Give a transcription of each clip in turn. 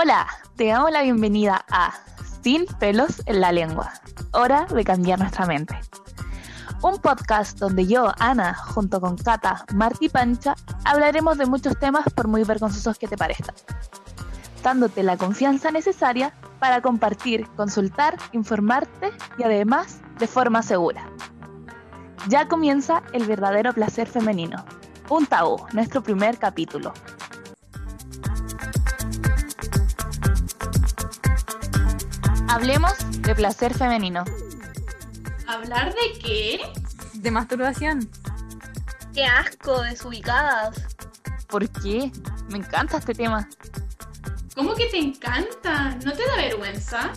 Hola, te damos la bienvenida a Sin pelos en la lengua. Hora de cambiar nuestra mente. Un podcast donde yo, Ana, junto con Cata, Marti y Pancha, hablaremos de muchos temas por muy vergonzosos que te parezcan, dándote la confianza necesaria para compartir, consultar, informarte y además de forma segura. Ya comienza el verdadero placer femenino. Un tabú, nuestro primer capítulo. Hablemos de placer femenino. ¿Hablar de qué? De masturbación. ¡Qué asco, desubicadas! ¿Por qué? Me encanta este tema. ¿Cómo que te encanta? ¿No te da vergüenza?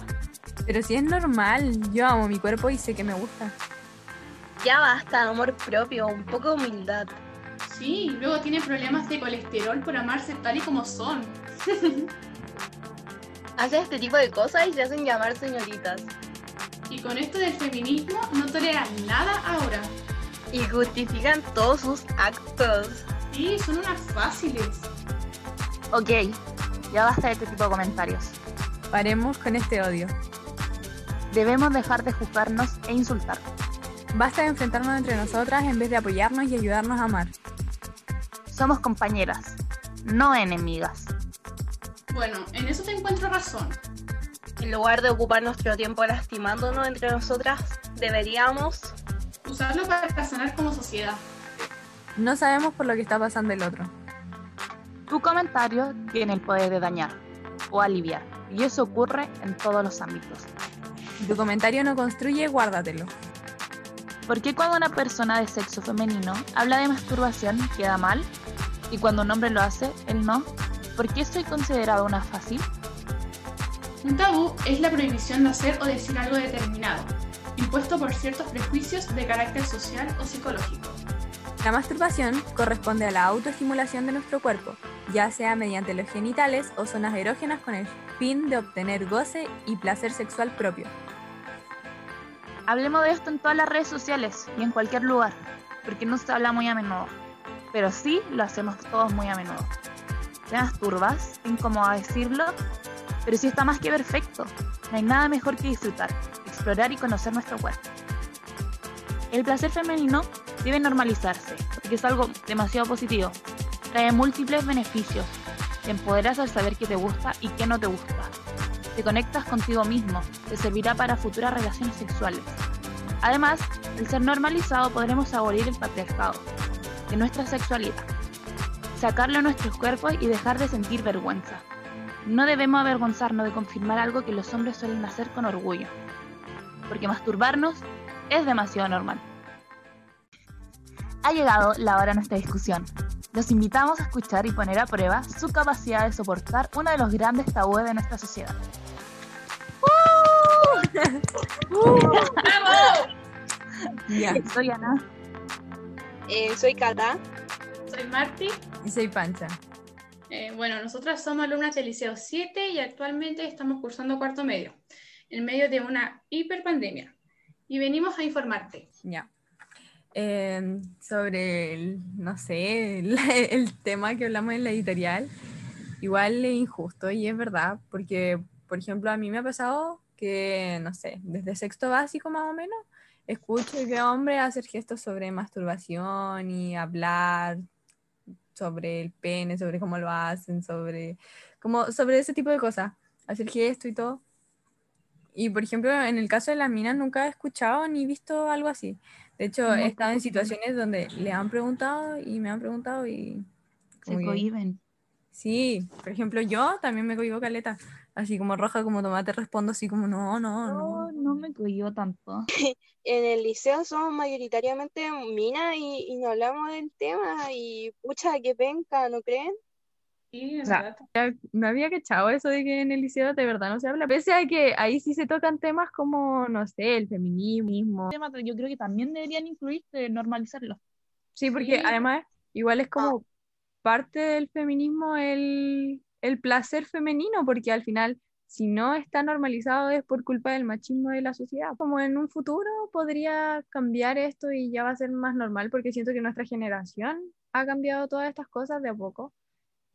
Pero si es normal, yo amo mi cuerpo y sé que me gusta. Ya basta, amor propio, un poco de humildad. Sí, luego tiene problemas de colesterol por amarse tal y como son. Hacen este tipo de cosas y se hacen llamar señoritas. Y con esto del feminismo no toleran nada ahora. Y justifican todos sus actos. Sí, son unas fáciles. Ok, ya basta de este tipo de comentarios. Paremos con este odio. Debemos dejar de juzgarnos e insultar. Basta de enfrentarnos entre nosotras en vez de apoyarnos y ayudarnos a amar. Somos compañeras, no enemigas. Bueno, en eso te encuentro razón. En lugar de ocupar nuestro tiempo lastimándonos entre nosotras, deberíamos Usarlo para sanar como sociedad. No sabemos por lo que está pasando el otro. Tu comentario tiene el poder de dañar o aliviar, y eso ocurre en todos los ámbitos. Si tu comentario no construye, guárdatelo. ¿Por qué cuando una persona de sexo femenino habla de masturbación queda mal? Y cuando un hombre lo hace, él no. ¿Por qué soy considerado una fácil? Un tabú es la prohibición de hacer o decir algo determinado, impuesto por ciertos prejuicios de carácter social o psicológico. La masturbación corresponde a la autoestimulación de nuestro cuerpo, ya sea mediante los genitales o zonas erógenas con el fin de obtener goce y placer sexual propio. Hablemos de esto en todas las redes sociales y en cualquier lugar, porque no se habla muy a menudo, pero sí lo hacemos todos muy a menudo. ¿Te masturbas? Incómodo decirlo, pero sí está más que perfecto. No hay nada mejor que disfrutar, explorar y conocer nuestro cuerpo. El placer femenino debe normalizarse, porque es algo demasiado positivo. Trae múltiples beneficios. Te empoderas al saber qué te gusta y qué no te gusta. Te conectas contigo mismo, te servirá para futuras relaciones sexuales. Además, al ser normalizado podremos abolir el patriarcado de nuestra sexualidad, sacarlo a nuestros cuerpos y dejar de sentir vergüenza. No debemos avergonzarnos de confirmar algo que los hombres suelen hacer con orgullo, porque masturbarnos es demasiado normal. Ha llegado la hora de nuestra discusión. Los invitamos a escuchar y poner a prueba su capacidad de soportar uno de los grandes tabúes de nuestra sociedad. ¡Bravo! Ya. Soy Ana. Eh, soy Cata. Soy Marti. Y soy Pancha. Eh, bueno, nosotras somos alumnas del Liceo 7 y actualmente estamos cursando cuarto medio, en medio de una hiperpandemia. Y venimos a informarte. Ya. Eh, sobre el, no sé, el, el tema que hablamos en la editorial, igual es injusto y es verdad, porque, por ejemplo, a mí me ha pasado que, no sé, desde sexto básico más o menos, escucho que hombres hacer gestos sobre masturbación y hablar sobre el pene, sobre cómo lo hacen, sobre, como, sobre ese tipo de cosas, hacer gestos y todo. Y por ejemplo, en el caso de las minas nunca he escuchado ni visto algo así. De hecho, he estado en situaciones donde le han preguntado y me han preguntado y... Se cohiben. Sí, por ejemplo, yo también me cohibo caleta. Así como roja como tomate respondo así como no, no, No, no. no me cohibo tanto. en el liceo somos mayoritariamente minas y, y no hablamos del tema y pucha, qué penca, ¿no creen? Sí, O sea, No había cachado eso de que en el liceo de verdad no se habla. Pese a que ahí sí se tocan temas como, no sé, el feminismo. tema que yo creo que también deberían incluirse, normalizarlo. Sí, porque Sí. además igual es como parte del feminismo el, el placer femenino, porque al final, si no está normalizado es por culpa del machismo de la sociedad. Como en un futuro podría cambiar esto y ya va a ser más normal, porque siento que nuestra generación ha cambiado todas estas cosas de a poco.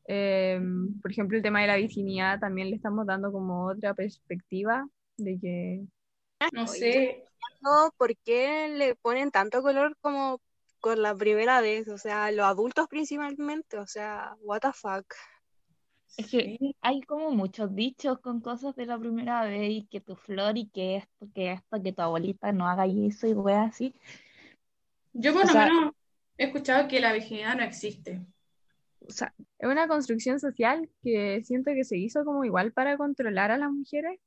Eh, por ejemplo, el tema de la virginidad también le estamos dando como otra perspectiva de que No sé, No, ¿por qué le ponen tanto color como con la primera vez? O sea, los adultos principalmente, o sea, what the fuck. Es que hay como muchos dichos con cosas de la primera vez y que tu flor y que esto, que esto, que tu abuelita no haga eso y weas así. yo por O lo sea- menos he escuchado que la virginidad no existe. O sea, es una construcción social que siento que se hizo como igual para controlar a las mujeres,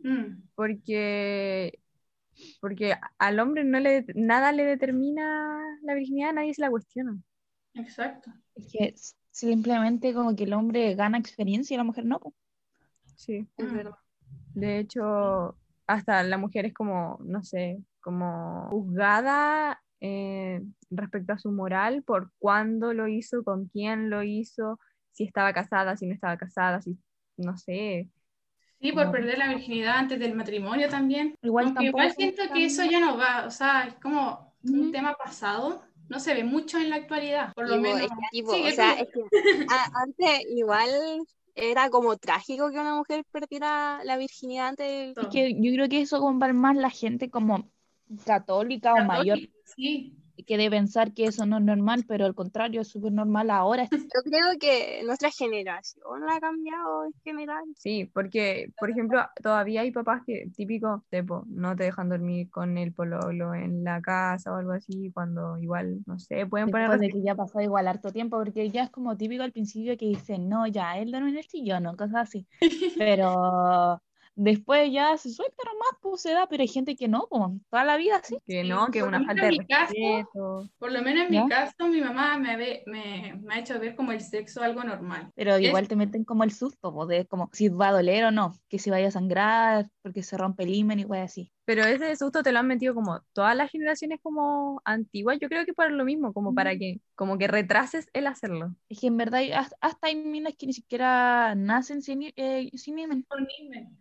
Mm, porque, porque al hombre no le, nada le determina la virginidad, nadie se la cuestiona. exacto. es que simplemente como que el hombre gana experiencia y la mujer no. Sí. Es Mm. verdad. De hecho, hasta la mujer es como, no sé, como juzgada eh, respecto a su moral por cuándo lo hizo, con quién lo hizo, si estaba casada, si no estaba casada, si, no sé. Sí, por perder la virginidad antes del matrimonio también. Igual igual siento que eso ya no va, o sea, es como un tema pasado, no se ve mucho en la actualidad, por lo Tipo, menos. o sea, tú. es que a- antes igual era como trágico que una mujer perdiera la virginidad antes del... Es que yo creo que eso para más la gente como católica o mayor Sí, que de pensar que eso no es normal, pero al contrario, es súper normal ahora. Yo creo que nuestra generación la ha cambiado en general. Sí, porque, por ejemplo, todavía hay papás que, típico, tipo, no te dejan dormir con el pololo en la casa o algo así, cuando igual, no sé, pueden poner Después de que ya pasó igual harto tiempo, porque ya es como típico al principio que dicen, no, ya, él duerme en el sillón o cosas así. Pero después ya se suelta nomás, pues se da, pero hay gente que no, pues, toda la vida sí. que no, que por una falta de mi caso, respeto. por lo menos en ¿Ya? mi caso, mi mamá me, ve- me, me ha hecho ver como el sexo algo normal. Pero Es- igual te meten como el susto, pues, de como si va a doler o no, que si vaya a sangrar, porque se rompe el himen y cosas así. Pero ese susto te lo han metido como todas las generaciones como antiguas, yo creo que por lo mismo, como para que, como que retrases el hacerlo. Es que en verdad hasta, hay minas que ni siquiera nacen sin, eh, sin himen. Por himen.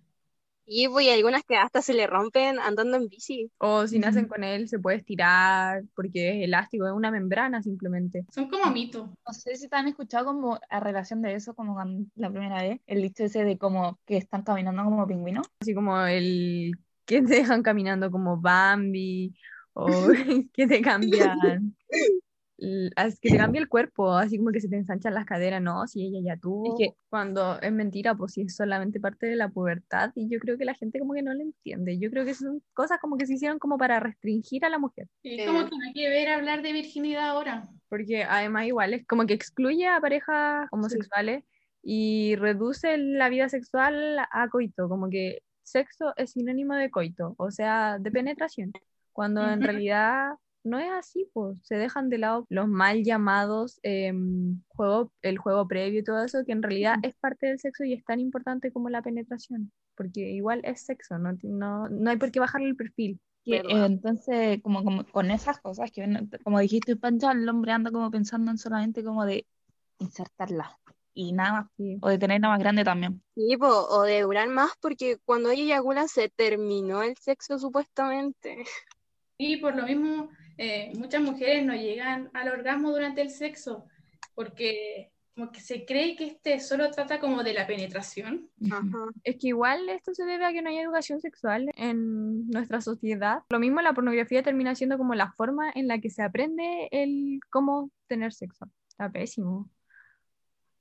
Y pues, y algunas que hasta se le rompen andando en bici. O si nacen con él, se puede estirar, porque es elástico, es una membrana simplemente. Son como mitos. No sé si te han escuchado como a relación de eso, como la primera vez, el dicho ese de como que están caminando como pingüinos. Así como el que te dejan caminando como Bambi, o que te cambian, as- que te cambia el cuerpo, así como que se te ensanchan las caderas, no, si ella ya tuvo, que- cuando es mentira, pues si es solamente parte de la pubertad, y yo creo que la gente como que no lo entiende, yo creo que son cosas como que se hicieron como para restringir a la mujer. Y Eh. como que no hay que ver hablar de virginidad ahora. porque además igual es como que excluye a parejas homosexuales y reduce la vida sexual a coito, como que sexo es sinónimo de coito, o sea, de penetración, cuando en realidad no es así, pues se dejan de lado los mal llamados em, juego, el juego previo y todo eso, que en realidad es parte del sexo y es tan importante como la penetración, porque igual es sexo, no, no, no hay por qué bajarle el perfil. Eh, entonces, como, como con esas cosas que, como dijiste, Pancha, el hombre anda como pensando en solamente como de insertarla y nada más, Sí. o de tenerla más grande también. Sí, po, o de durar más porque cuando ella eyacula se terminó el sexo supuestamente. Y por lo mismo, eh, muchas mujeres no llegan al orgasmo durante el sexo, porque como que se cree que este solo trata como de la penetración. Ajá. Es que igual esto se debe a que no hay educación sexual en nuestra sociedad. Lo mismo la pornografía termina siendo como la forma en la que se aprende el cómo tener sexo. Está pésimo.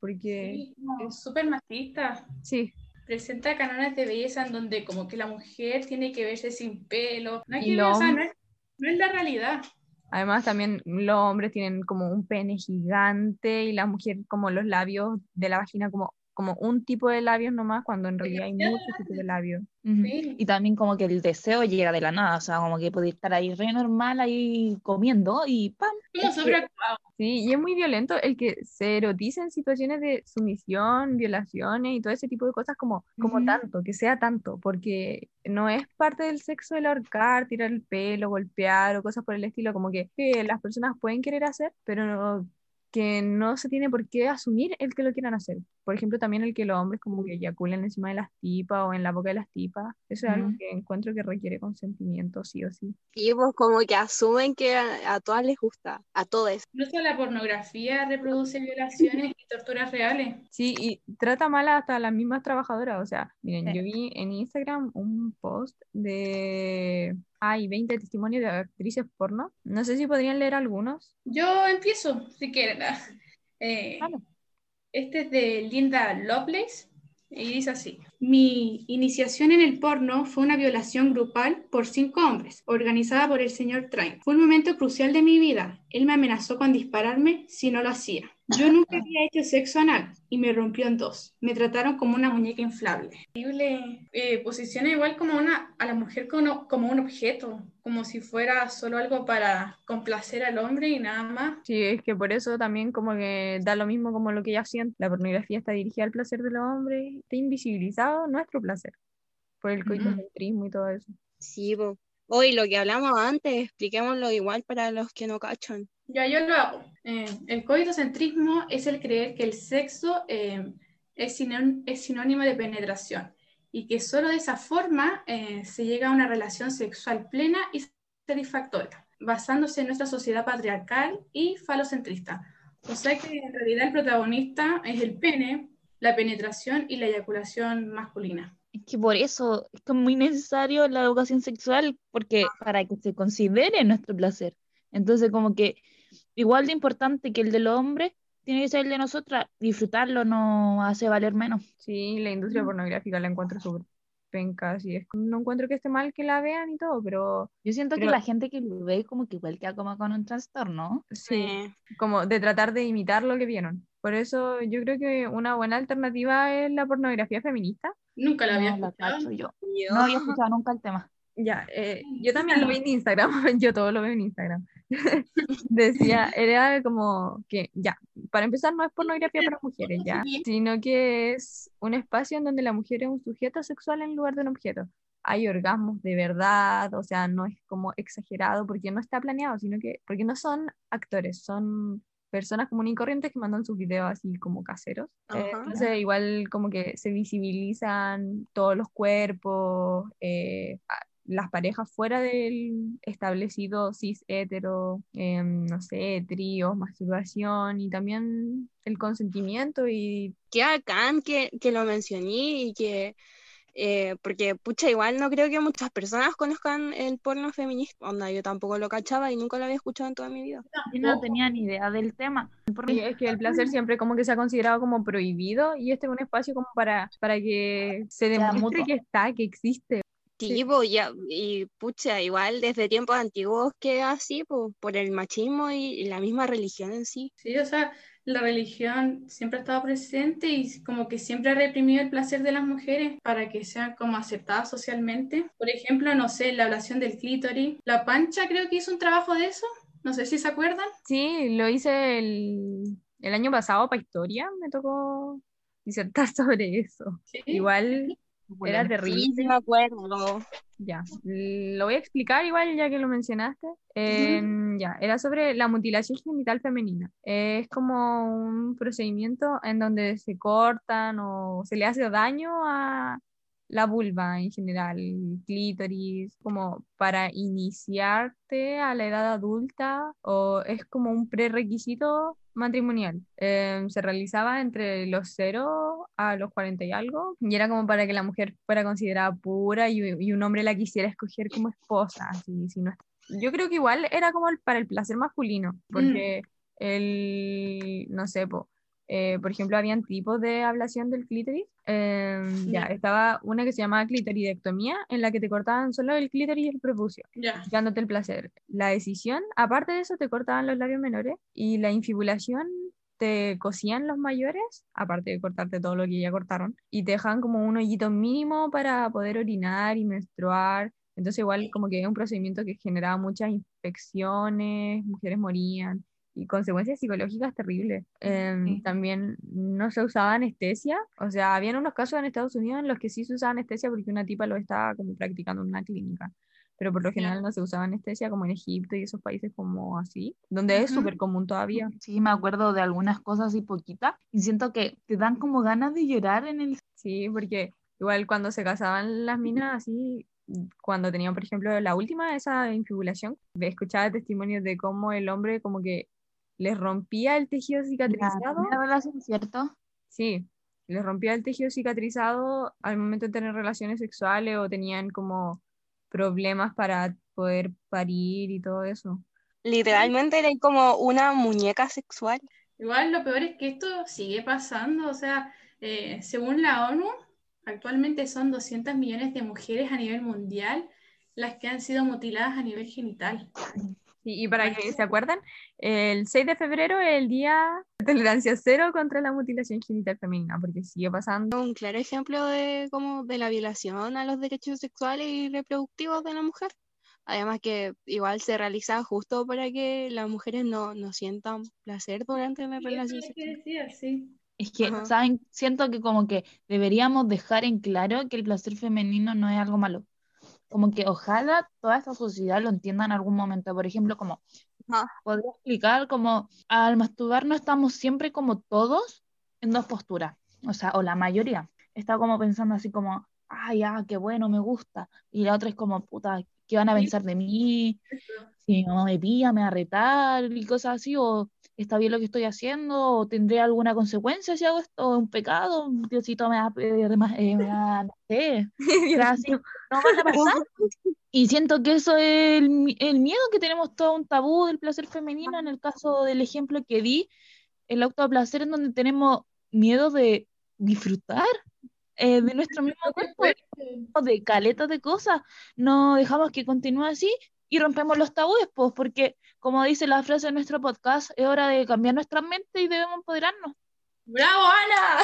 Porque Sí, es- súper machista. sí, Presenta cánones de belleza en donde como que la mujer tiene que verse sin pelo. No hay Y que ver, o sea, no es, no es la realidad. además también los hombres tienen como un pene gigante y la mujer como los labios de la vagina como, como un tipo de labios nomás, cuando en realidad hay muchos tipos de labios. Ujú. Sí. Y también como que el deseo llega de la nada, o sea, como que podéis estar ahí re normal, ahí comiendo y ¡pam! Como sobreactuado. Sí, y es muy violento el que se eroticen situaciones de sumisión, violaciones y todo ese tipo de cosas como, como Ujú. tanto, que sea tanto, porque no es parte del sexo el ahorcar, tirar el pelo, golpear o cosas por el estilo, como que, que las personas pueden querer hacer, pero no- que no se tiene por qué asumir el que lo quieran hacer. Por ejemplo, también el que los hombres como que eyaculen encima de las tipas o en la boca de las tipas. Eso es algo que encuentro que requiere consentimiento, sí o sí. Y pues como que asumen que a, a todas les gusta, a todas. Incluso la pornografía reproduce violaciones y torturas reales. Sí, y trata mal hasta a las mismas trabajadoras. O sea, miren, Sí. yo vi en Instagram un post de... Hay 20 testimonios de actrices porno. No sé si podrían leer algunos. Yo empiezo, si quieren. Eh, Claro. Este es de Linda Lovelace y dice así. Mi iniciación en el porno fue una violación grupal por cinco hombres, organizada por el señor Train. Fue un momento crucial de mi vida. Él me amenazó con dispararme si no lo hacía. Yo nunca había hecho sexo anal y me rompió en dos. Me trataron como una muñeca inflable. Increíble. Eh, posiciona igual como una, a la mujer como, como un objeto, como si fuera solo algo para complacer al hombre y nada más. Sí, es que por eso también como que da lo mismo como lo que ella siente. La pornografía está dirigida al placer de los hombres, está invisibilizado nuestro placer por el coitocentrismo y todo eso. Sí, pues. Hoy lo que hablamos antes, expliquémoslo igual para los que no cachan. Ya yo lo hago. Eh, el coitocentrismo es el creer que el sexo eh, es, es sinónimo de penetración y que solo de esa forma eh, se llega a una relación sexual plena y satisfactoria, basándose en nuestra sociedad patriarcal y falocentrista. O sea que en realidad el protagonista es el pene, la penetración y la eyaculación masculina. Es que por eso es muy necesario la educación sexual, porque para que se considere nuestro placer. Entonces, como que igual de importante que el del hombre, tiene que ser el de nosotras. Disfrutarlo no hace valer menos. Sí, la industria Mm. pornográfica la encuentro súper penca, así es. No encuentro que esté mal que la vean y todo, pero Yo siento Pero- que la gente que lo ve como que igual queda como con un trastorno. sí, Eh, como de tratar de imitar lo que vieron. Por eso yo creo que una buena alternativa es la pornografía feminista. Nunca la había No la escuchado. yo. yo- No había escuchado nunca el tema. Ya, eh, yo también lo vi en Instagram, yo todo lo veo en Instagram. Decía, era como que, ya, para empezar no es pornografía para mujeres, ya, sino que es un espacio en donde la mujer es un sujeto sexual en lugar de un objeto. Hay orgasmos de verdad, o sea, no es como exagerado porque no está planeado, sino que, porque no son actores, son personas comunes y corrientes que mandan sus videos así como caseros. Ajá. entonces igual como que se visibilizan todos los cuerpos, eh, las parejas fuera del establecido cis hetero, em, no sé, tríos, masturbación y también el consentimiento y Qué bacán que, que lo mencioné y que, eh, porque pucha, igual no creo que muchas personas conozcan el porno feminista. Onda, yo tampoco lo cachaba y nunca lo había escuchado en toda mi vida. Yo no tenía ni idea del tema. Y es que el placer siempre como que se ha considerado como prohibido y este es un espacio como para, para que se demuestre que está, que existe. Sí, ya, y pucha, igual desde tiempos antiguos que así, po, por el machismo y, y la misma religión en sí. Sí, o sea, la religión siempre ha estado presente y como que siempre ha reprimido el placer de las mujeres para que sean como aceptadas socialmente. Por ejemplo, no sé, la ablación del clítoris. La Pancha creo que hizo un trabajo de eso. No sé si se acuerdan. Sí, lo hice el, el año pasado para historia, me tocó disertar sobre eso. Sí. Igual era Sí, terrible. sí me acuerdo. Ya, lo voy a explicar igual ya que lo mencionaste. Em, ya, era sobre la mutilación genital femenina. Es como un procedimiento en donde se cortan o se le hace daño a la vulva en general, el clítoris, como para iniciarte a la edad adulta o es como un prerequisito matrimonial. Em, se realizaba entre los 0 a los 40 y algo y era como para que la mujer fuera considerada pura y, y un hombre la quisiera escoger como esposa. así, si no Yo creo que igual era como el- para el placer masculino, porque el, no sé, po, eh, por ejemplo, habían tipos de ablación del clítoris. Em, ya, Ya. estaba una que se llamaba clitoridectomía, en la que te cortaban solo el clítoris y el prepucio Ya. dándote el placer. La decisión, aparte de eso, te cortaban los labios menores y la infibulación te cosían los mayores, aparte de cortarte todo lo que ya cortaron, y te dejaban como un hoyito mínimo para poder orinar y menstruar. Entonces igual como que es un procedimiento que generaba muchas infecciones, mujeres morían y consecuencias psicológicas terribles. Em, Sí. También no se usaba anestesia, o sea, habían unos casos en Estados Unidos en los que sí se usaba anestesia porque una tipa lo estaba como practicando en una clínica pero por lo general no se usaba anestesia como en Egipto y esos países como así, donde es Ujú. súper común todavía. Sí, me acuerdo de algunas cosas y poquitas. Y siento que te dan como ganas de llorar en el... Sí, porque igual cuando se casaban las minas así, cuando tenían, por ejemplo, la última, esa infibulación, escuchaba testimonios de cómo el hombre como que les rompía el tejido La cicatrizado. relación, ¿cierto? Sí, les rompía el tejido cicatrizado al momento de tener relaciones sexuales o tenían como problemas para poder parir y todo eso. Literalmente era como una muñeca sexual. Igual lo peor es que esto sigue pasando, o sea, eh, según la ONU, actualmente son 200 millones de mujeres a nivel mundial las que han sido mutiladas a nivel genital. Y, y para que se acuerdan, el 6 de febrero es el día de tolerancia cero contra la mutilación genital femenina, porque sigue pasando. Un claro ejemplo de como de la violación a los derechos sexuales y reproductivos de la mujer. Además que igual se realiza justo para que las mujeres no, no sientan placer durante la Sí, relación es lo que sexual. decía, sí. Es que, Ajá. ¿saben? Siento que como que deberíamos dejar en claro que el placer femenino no es algo malo. Como que ojalá toda esta sociedad lo entienda en algún momento. Por ejemplo, como Ajá. podría explicar como al masturbarnos estamos siempre como todos en dos posturas. O sea, o la mayoría está como pensando así como, ay, ya, qué bueno, me gusta. Y la otra es como, puta, ¿qué van a pensar de mí? Si mamá me pilla, me va a retar y cosas así, o está bien lo que estoy haciendo, o tendré alguna consecuencia si hago esto, un pecado, Diosito me va a, pedir más- eh, me va a- no sé, así, no van a pasar. Y siento que eso es el, el miedo que tenemos todo un tabú del placer femenino, en el caso del ejemplo que di, el autoplacer en donde tenemos miedo de disfrutar eh, de nuestro mismo cuerpo, de caletas de cosas, no dejamos que continúe así y rompemos los tabúes, pues, porque como dice la frase de nuestro podcast, es hora de cambiar nuestra mente y debemos empoderarnos. ¡Bravo, Ana!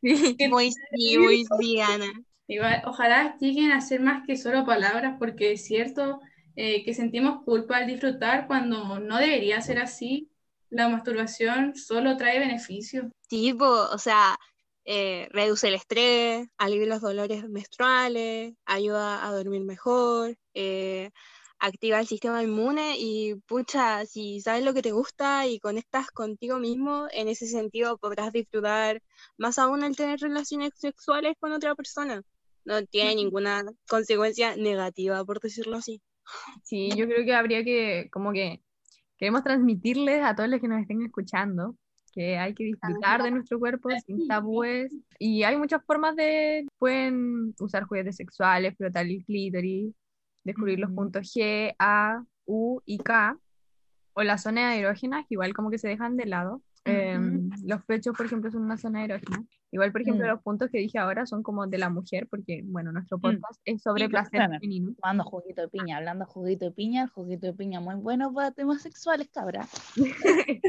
Sí. Muy sí, muy sí, Ana. Igual, ojalá lleguen a ser más que solo palabras, porque es cierto eh, que sentimos culpa al disfrutar cuando no debería ser así. La masturbación solo trae beneficios. Sí, po, o sea, eh, reduce el estrés, alivia los dolores menstruales, ayuda a dormir mejor, eh, activa el sistema inmune y pucha, si sabes lo que te gusta y conectas contigo mismo, en ese sentido podrás disfrutar más aún al tener relaciones sexuales con otra persona. No tiene ninguna consecuencia negativa, por decirlo así. Sí, yo creo que habría que, como que queremos transmitirles a todos los que nos estén escuchando que hay que disfrutar de nuestro cuerpo sin tabúes. Y hay muchas formas de, pueden usar juguetes sexuales, frotar el clítoris, descubrir los puntos G, A, U y K, o las zonas erógenas, que igual como que se dejan de lado. Em, los pechos, por ejemplo, son una zona erógena. Igual, por ejemplo, Mm. los puntos que dije ahora son como de la mujer, porque, bueno, nuestro podcast es sobre placer femenino. Tomando juguito de piña, hablando juguito de piña, el juguito de piña muy bueno para temas sexuales, cabra.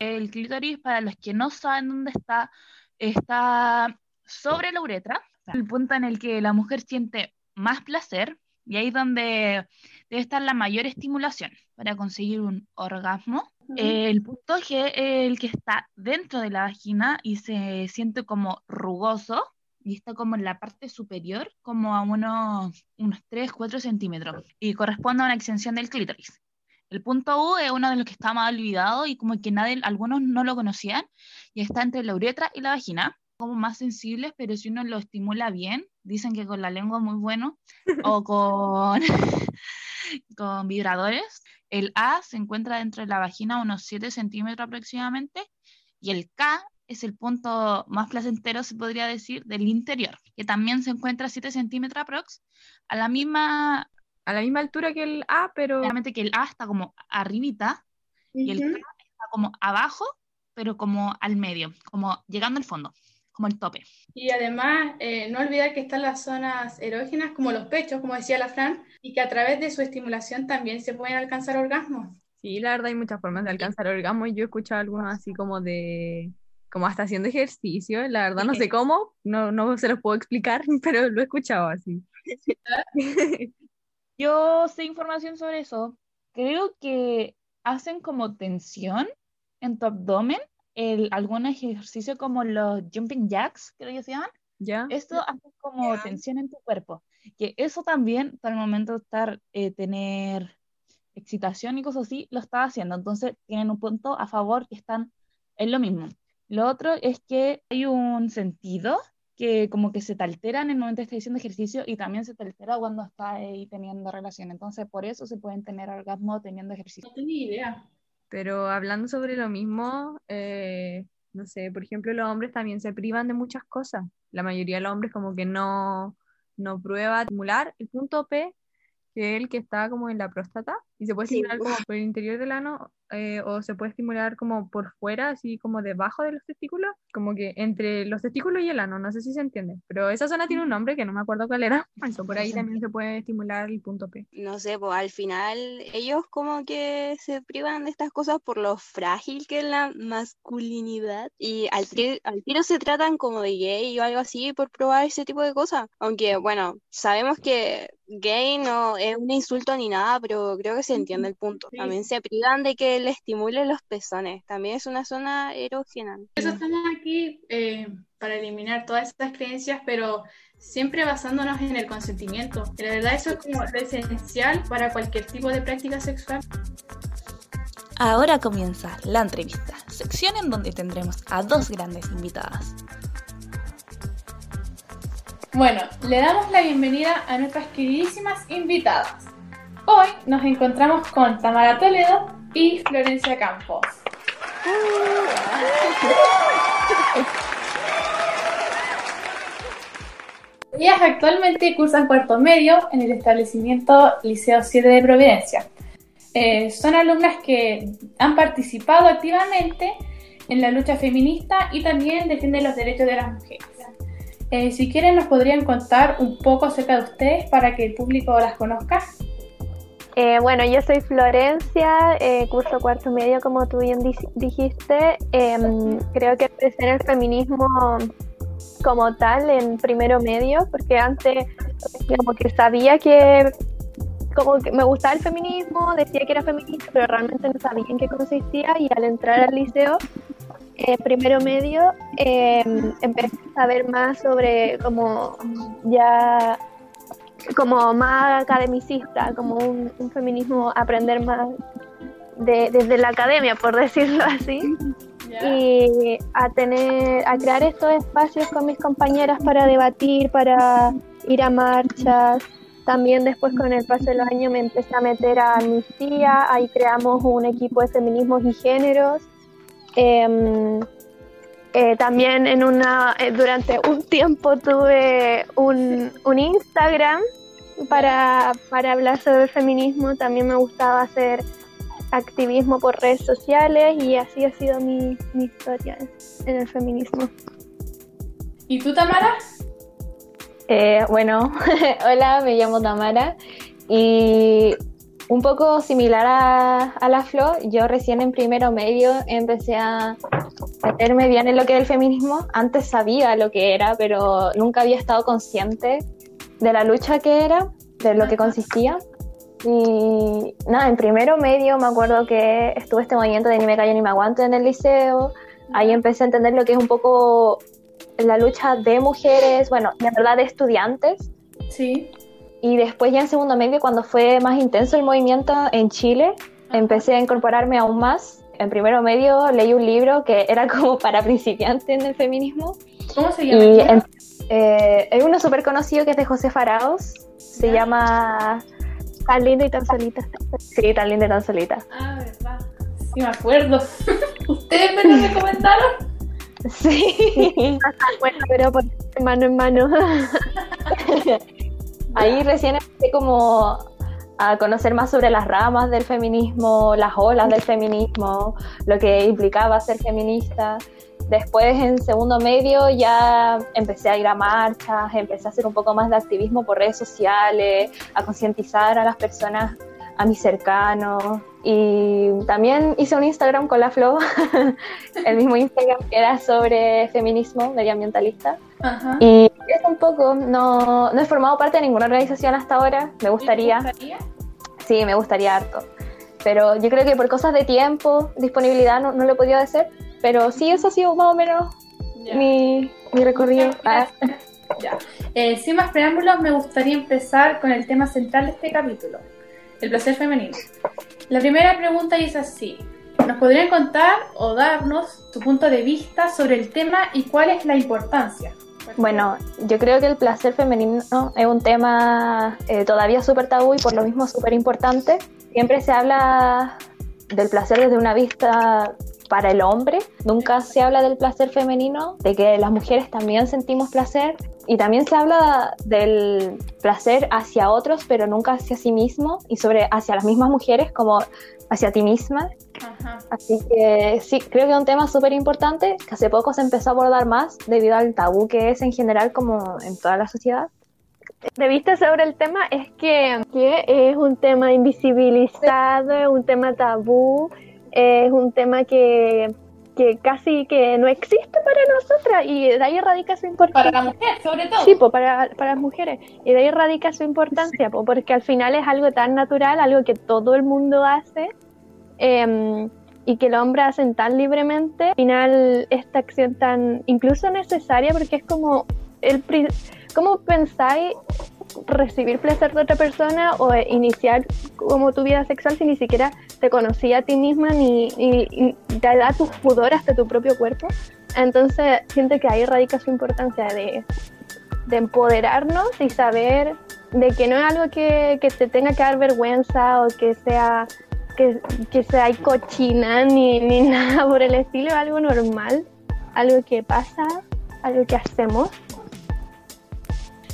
El clítoris, para los que no saben dónde está, está sobre la uretra, el punto en el que la mujer siente más placer, y ahí es donde debe estar la mayor estimulación para conseguir un orgasmo. El punto G es el que está dentro de la vagina y se siente como rugoso y está como en la parte superior, como a unos, unos 3, 4 centímetros y corresponde a una extensión del clítoris. El punto U es uno de los que está más olvidado y como que nadie, algunos no lo conocían y está entre la uretra y la vagina, como más sensibles, pero si uno lo estimula bien, dicen que con la lengua muy bueno o con, con vibradores. El A se encuentra dentro de la vagina unos 7 centímetros aproximadamente y el K es el punto más placentero, se podría decir, del interior, que también se encuentra a 7 centímetros aprox, a la misma, A la misma altura que el A, pero obviamente que el A está como arribita y el K está como abajo, pero como al medio, como llegando al fondo, como el tope. Y además, eh, no olvidar que están las zonas erógenas, como los pechos, como decía la Fran, y que a través de su estimulación también se pueden alcanzar orgasmos. Sí, la verdad hay muchas formas de alcanzar orgasmo y yo he escuchado algunos así como de, como hasta haciendo ejercicio, la verdad no sé cómo, no, no se los puedo explicar, pero lo he escuchado así. Yo sé información sobre eso. Creo que hacen como tensión en tu abdomen, el, algún ejercicio como los jumping jacks, creo que se llaman, ¿Ya? Esto hace como Ya. tensión en tu cuerpo. Que eso también, para el momento de estar, eh, tener excitación y cosas así, lo está haciendo. Entonces, tienen un punto a favor que están, es lo mismo. Lo otro es que hay un sentido que como que se te altera en el momento de estar haciendo ejercicio y también se te altera cuando estás ahí teniendo relación. Entonces, por eso se pueden tener orgasmo teniendo ejercicio. No tenía idea. Pero hablando sobre lo mismo, eh, no sé, por ejemplo, los hombres también se privan de muchas cosas. La mayoría de los hombres como que no, no prueba estimular el punto P, que es el que está como en la próstata, y se puede Sí. estimular como por el interior del ano, eh, o se puede estimular como por fuera, así como debajo de los testículos, como que entre los testículos y el ano, no sé si se entiende, pero esa zona tiene un nombre que no me acuerdo cuál era, eso por ahí también se puede estimular el punto P. No sé, pues al final ellos como que se privan de estas cosas por lo frágil que es la masculinidad y al, tri- al tiro se tratan como de gay o algo así por probar ese tipo de cosas. Aunque bueno, sabemos que gay no es un insulto ni nada, pero creo que se entiende el punto. Sí. También se privan de que le estimulen los pezones. También es una zona erógena. Por eso estamos aquí eh, para eliminar todas estas creencias, pero siempre basándonos en el consentimiento. Y la verdad eso es como lo esencial para cualquier tipo de práctica sexual. Ahora comienza la entrevista, sección en donde tendremos a dos grandes invitadas. Bueno, le damos la bienvenida a nuestras queridísimas invitadas. Hoy nos encontramos con Tamara Toledo y Florencia Campos. Ellas actualmente cursan cuarto medio en el establecimiento Liceo 7 de Providencia. Eh, son alumnas que han participado activamente en la lucha feminista y también defienden los derechos de las mujeres. Eh, si quieren, nos podrían contar un poco acerca de ustedes para que el público las conozca. Eh, bueno, yo soy Florencia, eh, curso cuarto medio, como tú bien di- dijiste. Em, creo que empecé en el feminismo como tal en primero medio, porque antes como que sabía que como que me gustaba el feminismo, decía que era feminista, pero realmente no sabía en qué consistía y al entrar al liceo, eh, primero medio, em, empecé a saber más sobre como ya como más academicista, como un, un feminismo, aprender más de- desde la academia, por decirlo así, y a tener, a crear estos espacios con mis compañeras para debatir, para ir a marchas. También después con el paso de los años me empecé a meter a Amnistía, ahí creamos un equipo de feminismos y géneros. Em, eh, también en una, eh, durante un tiempo tuve un, un Instagram para, para hablar sobre el feminismo. También me gustaba hacer activismo por redes sociales y así ha sido mi, mi historia en el feminismo. ¿Y tú, Tamara? Eh, bueno, hola, me llamo Tamara y un poco similar a, a la Flo, yo recién en primero medio empecé a meterme bien en lo que es el feminismo. Antes sabía lo que era, pero nunca había estado consciente de la lucha que era, de lo que consistía. Y nada, en primero medio me acuerdo que estuve este movimiento de ni me callo ni me aguanto en el liceo. Ahí empecé a entender lo que es un poco la lucha de mujeres, bueno, de verdad de estudiantes. Sí. Y después ya en segundo medio, cuando fue más intenso el movimiento en Chile, empecé a incorporarme aún más. En primero medio leí un libro que era como para principiantes en el feminismo. ¿Cómo se llama? Y en- libro? eh, hay uno súper conocido que es de José Faraos. Se Ya. llama Tan linda y tan solita. Sí, tan linda y tan solita. Ah, verdad. Sí, me acuerdo. ¿Ustedes me lo recomendaron? Sí. Bueno, pero por mano en mano. Ahí recién empecé como a conocer más sobre las ramas del feminismo, las olas del feminismo, lo que implicaba ser feminista. Después en segundo medio ya empecé a ir a marchas, empecé a hacer un poco más de activismo por redes sociales, a concientizar a las personas, a mis cercanos. Y también hice un Instagram con la Flo, el mismo Instagram que era sobre feminismo medioambientalista. Ajá. Y es un poco, no, no he formado parte de ninguna organización hasta ahora, me gustaría, ¿Te gustaría? sí, me gustaría harto. Pero yo creo que por cosas de tiempo, disponibilidad, no, no lo he podido hacer. Pero sí, eso ha sido más o menos Ya. mi, mi recorrido. Ah, Ya. Eh, sin más preámbulos, me gustaría empezar con el tema central de este capítulo, el placer femenino. La primera pregunta es así. ¿Nos podrían contar o darnos su punto de vista sobre el tema y cuál es la importancia? Bueno, yo creo que el placer femenino es un tema eh, todavía súper tabú y por lo mismo súper importante. Siempre se habla del placer desde una vista para el hombre, nunca se habla del placer femenino, de que las mujeres también sentimos placer y también se habla del placer hacia otros, pero nunca hacia sí mismo y sobre hacia las mismas mujeres como hacia ti misma. Así que sí, creo que es un tema súper importante que hace poco se empezó a abordar más debido al tabú que es en general como en toda la sociedad. De vista sobre el tema es que, que es un tema invisibilizado, es un tema tabú, es un tema que, que casi que no existe para nosotras y de ahí radica su importancia. Para la mujer, sobre todo. Sí, pues para, para las mujeres. Y de ahí radica su importancia, po, porque al final es algo tan natural, algo que todo el mundo hace. em, y que los hombres hacen tan libremente, al final esta acción tan incluso necesaria porque es como el ¿cómo pensáis recibir placer de otra persona o eh, iniciar como tu vida sexual si ni siquiera te conocía a ti misma ni, ni- ni te da tus pudor hasta tu propio cuerpo? Entonces siento que ahí radica su importancia de, de empoderarnos y saber de que no es algo que, te tenga que dar vergüenza o que sea que, que sea cochina ni, ni nada por el estilo, es algo normal, algo que pasa, algo que hacemos.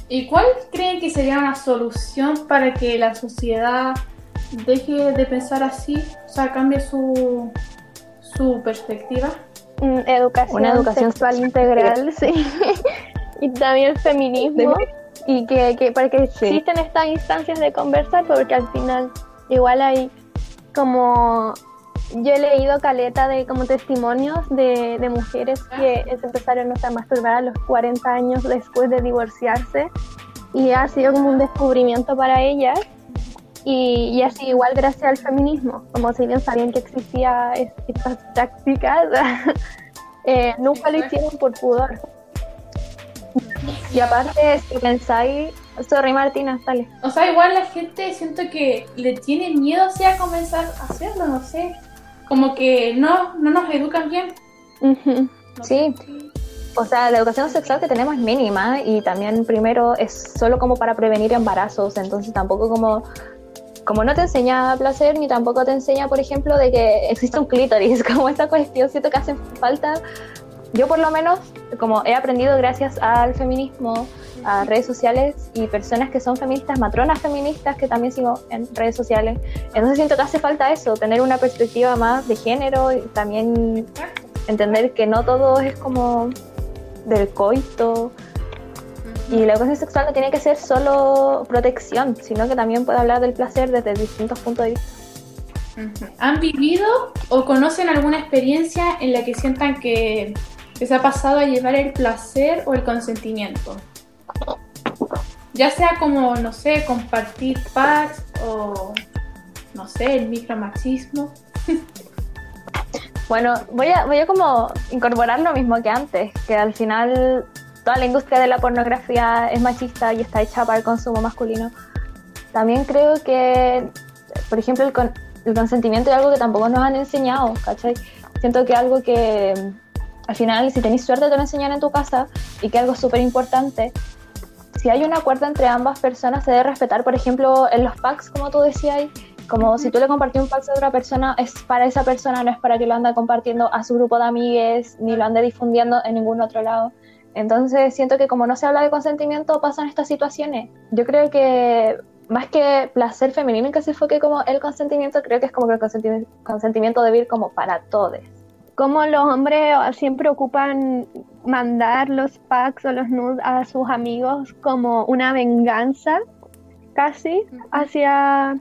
¿Y cuál creen que sería una solución para que la sociedad deje de pensar así? O sea, cambie su, su perspectiva. Mm, educación, Una educación sexual integral, sí. y también el feminismo. Y que, que para que Sí. existen estas instancias de conversar, porque al final igual hay como yo he leído caleta de como testimonios de, de mujeres que se empezaron a masturbar a los 40 años después de divorciarse y ha sido como un descubrimiento para ellas y, así igual gracias al feminismo, como si bien sabían que existía es- estas prácticas, eh, nunca lo hicieron por pudor. Y aparte, si pensáis, sorry Martina, dale. O sea, igual la gente siento que le tiene miedo así a comenzar a hacerlo, no sé. Como que no, no nos educan bien. No Sí. O sea, la educación sexual que tenemos es mínima y también primero es solo como para prevenir embarazos, entonces tampoco como como no te enseña placer ni tampoco te enseña, por ejemplo, de que existe un clítoris, como esta cuestión siento que hace falta. Yo por lo menos, como he aprendido gracias al feminismo, a redes sociales y personas que son feministas, matronas feministas que también sigo en redes sociales, entonces siento que hace falta eso, tener una perspectiva más de género y también entender que no todo es como del coito y la educación sexual no tiene que ser solo protección, sino que también puede hablar del placer desde distintos puntos de vista. ¿Han vivido o conocen alguna experiencia en la que sientan que, se ha pasado a llevar el placer o el consentimiento? Ya sea como, no sé, compartir packs o, no sé, el micromachismo. Bueno, voy a, voy a como incorporar lo mismo que antes, que al final toda la industria de la pornografía es machista y está hecha para el consumo masculino. También creo que, por ejemplo, el, con- el consentimiento es algo que tampoco nos han enseñado, ¿cachai? Siento que algo que mm, al final, si tenéis suerte, te lo enseñan en tu casa y que algo súper importante. Si hay un acuerdo entre ambas personas, se debe respetar, por ejemplo, en los packs, como tú decías, como si tú le compartís un pack a otra persona, es para esa persona, no es para que lo ande compartiendo a su grupo de amigues, ni lo ande difundiendo en ningún otro lado. Entonces siento que como no se habla de consentimiento, pasan estas situaciones. Yo creo que más que placer femenino que se enfoque como el consentimiento, creo que es como que el consentimiento, consentimiento debe ir como para todos. Como los hombres siempre ocupan mandar los packs o los nudes a sus amigos como una venganza, casi, hacia,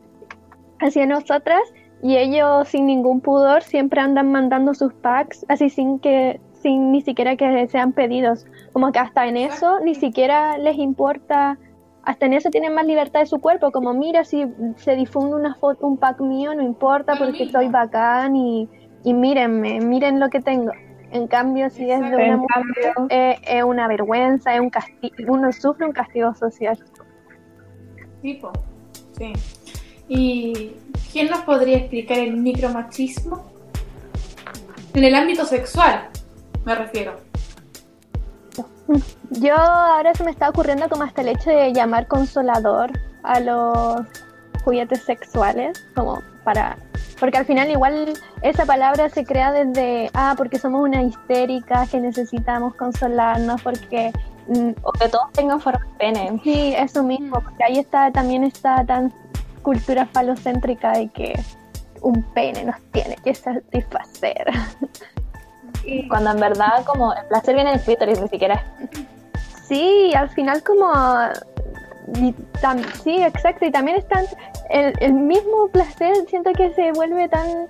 hacia nosotras. Y ellos sin ningún pudor siempre andan mandando sus packs, así sin que sin ni siquiera que sean pedidos. Como que hasta en eso ni siquiera les importa, hasta en eso tienen más libertad de su cuerpo, como mira si se difunde una foto, un pack mío, no importa porque soy bacán y, y mírenme, miren lo que tengo. En cambio, si es de una mujer, eh, es una vergüenza, es un castigo, uno sufre un castigo social. Tipo, sí. ¿Y quién nos podría explicar el micromachismo? En el ámbito sexual, me refiero. Yo ahora se me está ocurriendo como hasta el hecho de llamar consolador a los juguetes sexuales, como para... Porque al final igual esa palabra se crea desde, ah, porque somos una histérica que necesitamos consolarnos, porque... mm, O que todos tengan forma de pene. Sí, eso mismo, porque ahí está también esta tan cultura falocéntrica de que un pene nos tiene que satisfacer. Y Cuando en verdad como el placer viene del clítoris, ni siquiera sí, al final como... y sí, exacto, y también están el, el mismo placer, siento que se vuelve tan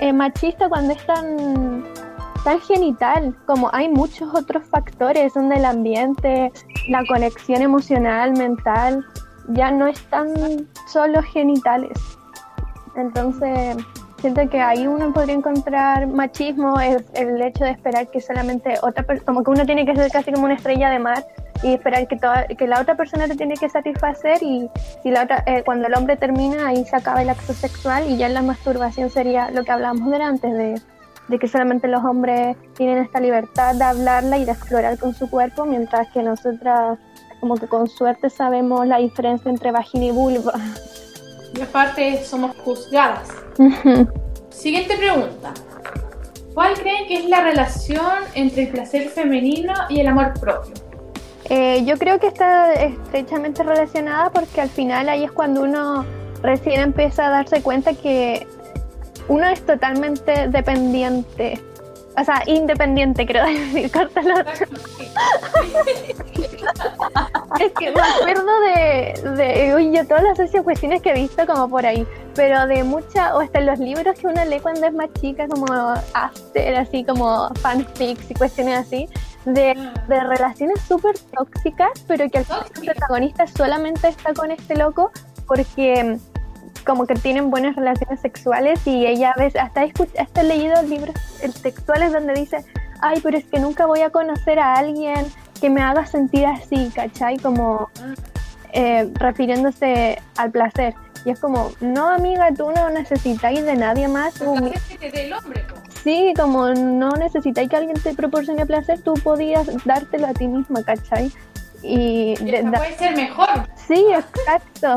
eh, machista cuando es tan, tan genital, como hay muchos otros factores, son del ambiente, la conexión emocional, mental, ya no es tan solo genitales. Entonces, siento que ahí uno podría encontrar machismo, es el hecho de esperar que solamente otra persona, como que uno tiene que ser casi como una estrella de mar y esperar que, toda, que la otra persona te tiene que satisfacer y si la otra, eh, cuando el hombre termina ahí se acaba el acto sexual y ya la masturbación sería lo que hablábamos delante de, de que solamente los hombres tienen esta libertad de hablarla y de explorar con su cuerpo mientras que nosotras como que con suerte sabemos la diferencia entre vagina y vulva. Y aparte somos juzgadas. Siguiente pregunta. ¿Cuál creen que es la relación entre el placer femenino y el amor propio? Eh, yo creo que está estrechamente relacionada porque al final ahí es cuando uno recién empieza a darse cuenta que uno es totalmente dependiente. O sea, independiente, creo decir, córtalo. Es que me acuerdo de, de uy, yo todas las asociaciones cuestiones que he visto como por ahí, pero de muchas, o hasta en los libros que uno lee cuando es más chica, como After, así como fanfics y cuestiones así, de, de relaciones súper tóxicas, pero que al final el protagonista solamente está con este loco porque como que tienen buenas relaciones sexuales y ella a veces, hasta he, hasta he leído libros eh, textuales donde dice, ay, pero es que nunca voy a conocer a alguien que me haga sentir así, ¿cachai? Como eh, refiriéndose al placer. Y es como, no amiga, tú no necesitáis de nadie más. placer que te dé el hombre. Sí, como no necesitáis que alguien te proporcione placer, tú podías dártelo a ti misma, ¿cachai? Y Y de- hasta da- puede ser mejor. sí, exacto.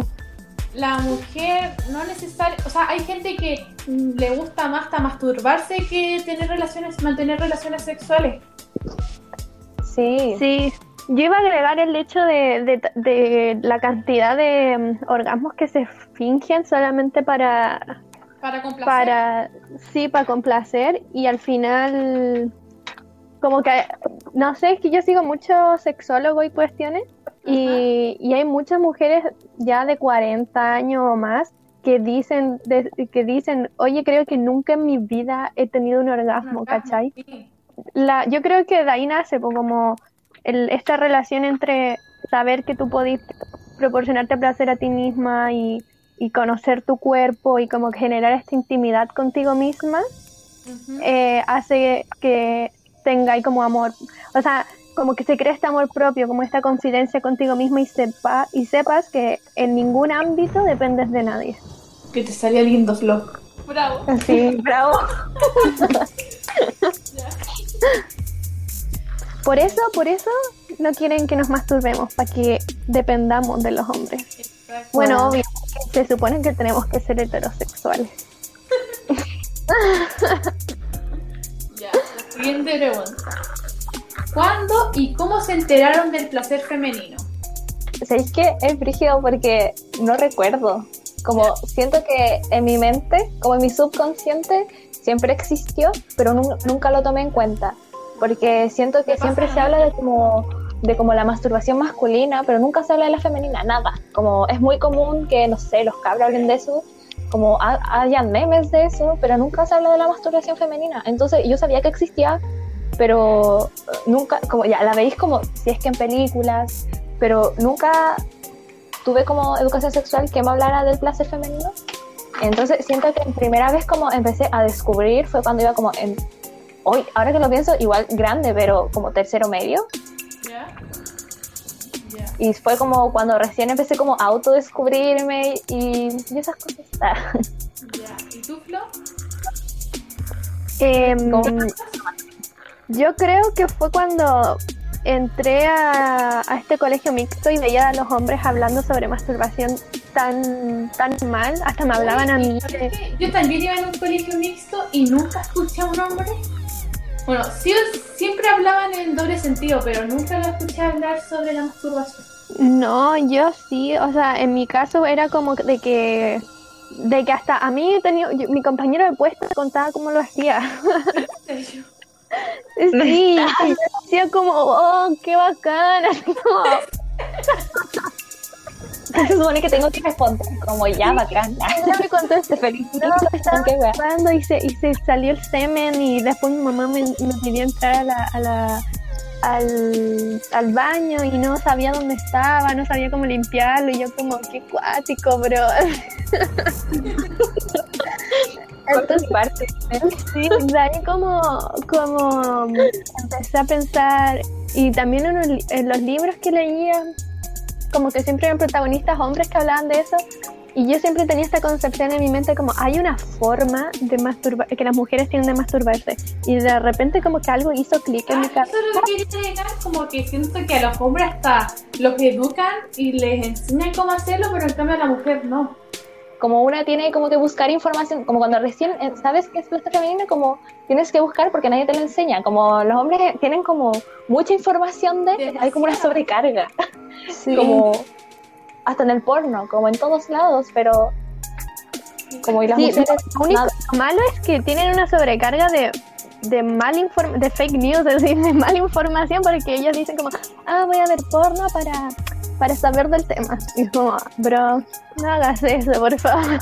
La mujer no necesaria, o sea, hay gente que le gusta más hasta masturbarse que tener relaciones, mantener relaciones sexuales. Sí. Sí, yo iba a agregar el hecho de, de- de la cantidad de mm, orgasmos que se fingen solamente para, Para complacer. para, sí, para complacer y al final, como que, no sé, es que yo sigo mucho sexólogo y cuestiones y, y hay muchas mujeres ya de 40 años o más que dicen, de- que dicen, oye, creo que nunca en mi vida he tenido un orgasmo, ¿cachai? Sí. la, yo creo que de ahí nace po, como el- esta relación entre saber que tú podés proporcionarte placer a ti misma y, y conocer tu cuerpo y como generar esta intimidad contigo misma Ujú. eh, hace que tengáis como amor, o sea, como que se cree este amor propio, como esta confidencia contigo misma y sepa y sepas que en ningún ámbito dependes de nadie. Que te salía lindo flow. Bravo. Así, bravo. Por eso, por eso no quieren que nos masturbemos, para que dependamos de los hombres. Bueno, obvio, se supone que tenemos que ser heterosexuales. Ya, la siguiente pregunta. ¿Cuándo y cómo se enteraron del placer femenino? ¿Sabéis que es brígido porque no recuerdo? Como siento que en mi mente, como en mi subconsciente, siempre existió, pero nu- nunca lo tomé en cuenta. Porque siento que siempre se habla de como, de como la masturbación masculina, pero nunca se habla de la femenina, nada. Como es muy común que, no sé, los cabros hablen de eso, como ha- hayan memes de eso, pero nunca se habla de la masturbación femenina. Entonces yo sabía que existía, pero eh, nunca, como ya la veis como si es que en películas, pero nunca tuve como educación sexual que me hablara del placer femenino. Entonces siento que en primera vez como empecé a descubrir fue cuando iba como en hoy, ahora que lo pienso, igual grande, pero como tercero medio. Y fue como cuando recién empecé como a autodescubrirme y, y esas cosas. Ah. Ya. ¿Y tú, Flo? ¿Cómo? yo creo que fue cuando entré a, a este colegio mixto y veía a los hombres hablando sobre masturbación tan, tan mal, hasta me hablaban a mí. Yo también iba en un colegio mixto y nunca escuché a un hombre. Bueno, sí, siempre hablaban en doble sentido, pero nunca lo escuché hablar sobre la masturbación. No, yo sí, o sea, en mi caso era como de que de que hasta a mí tenía, yo- mi compañero de puesto me contaba cómo lo hacía. En serio. Sí, y yo decía como, oh, qué como, Se supone que tengo que responder como ya, bacán. ella me contó este feliz. No, estaba jugando y se, y se salió el semen y después mi mamá me, me pidió entrar a la, a la, al, al baño y no sabía dónde estaba, no sabía cómo limpiarlo y yo como, qué cuático, bro. Entonces, parte. sí, de ahí como, como empecé a pensar y también en los libros que leía, como que siempre eran protagonistas hombres que hablaban de eso y yo siempre tenía esta concepción en mi mente como hay una forma de masturbar, que las mujeres tienen de masturbarse y de repente como que algo hizo clic en mi Ah, cabeza. eso es lo que quería llegar, como que siento que a los hombres hasta los educan y les enseñan cómo hacerlo, pero en cambio a la mujer no. Como una tiene como que buscar información, como cuando recién eh, sabes que es placer femenino, como tienes que buscar porque nadie te lo enseña. Como los hombres tienen como mucha información de, hay como una sobrecarga. Sí. Como hasta en el porno, como en todos lados, pero como y las Sí, mujeres lo único nada. malo es que tienen una sobrecarga de, de mal inform de fake news, es decir, de mala información, porque ellos dicen como, ah, voy a ver porno para, para saber del tema. Y es como, bro, no hagas eso, por favor.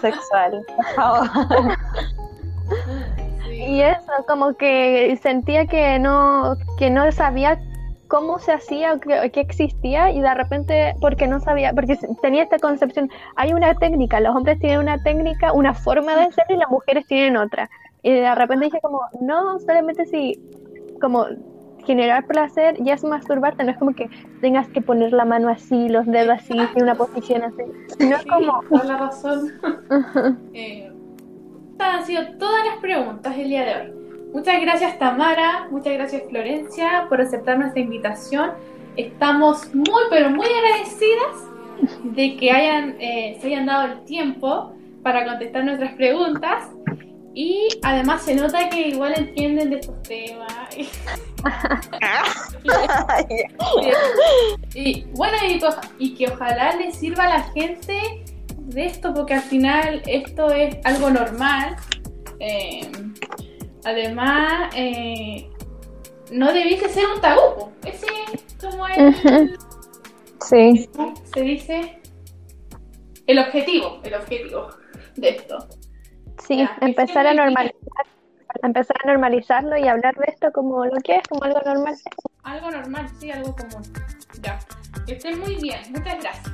sexual. por favor. Y eso, como que sentía que no, que no sabía cómo se hacía o qué, qué existía y de repente porque no sabía, porque tenía esta concepción, hay una técnica, los hombres tienen una técnica, una forma de hacerlo y las mujeres tienen otra. Y de repente dije como, no, solamente si como generar placer ya es masturbarte, no es como que tengas que poner la mano así, los dedos así, en una posición así, sino Sí, como... toda la razón. Eh, estas han sido todas las preguntas del día de hoy. Muchas gracias Tamara, muchas gracias Florencia por aceptar nuestra invitación. Estamos muy pero muy agradecidas de que hayan, eh, se hayan dado el tiempo para contestar nuestras preguntas y además se nota que igual entienden de estos temas. Y bueno, y, y que ojalá les sirva a la gente de esto, porque al final esto es algo normal. Eh, además, eh, no debiese ser un tabú. Ese es como el. Sí. ¿cómo se dice? El objetivo, el objetivo de esto. Sí, Ya, empezar a normalizar, empezar a normalizarlo y hablar de esto como lo que es, como algo normal. Algo normal, sí, algo común. Ya. Que estén muy bien. Muchas gracias.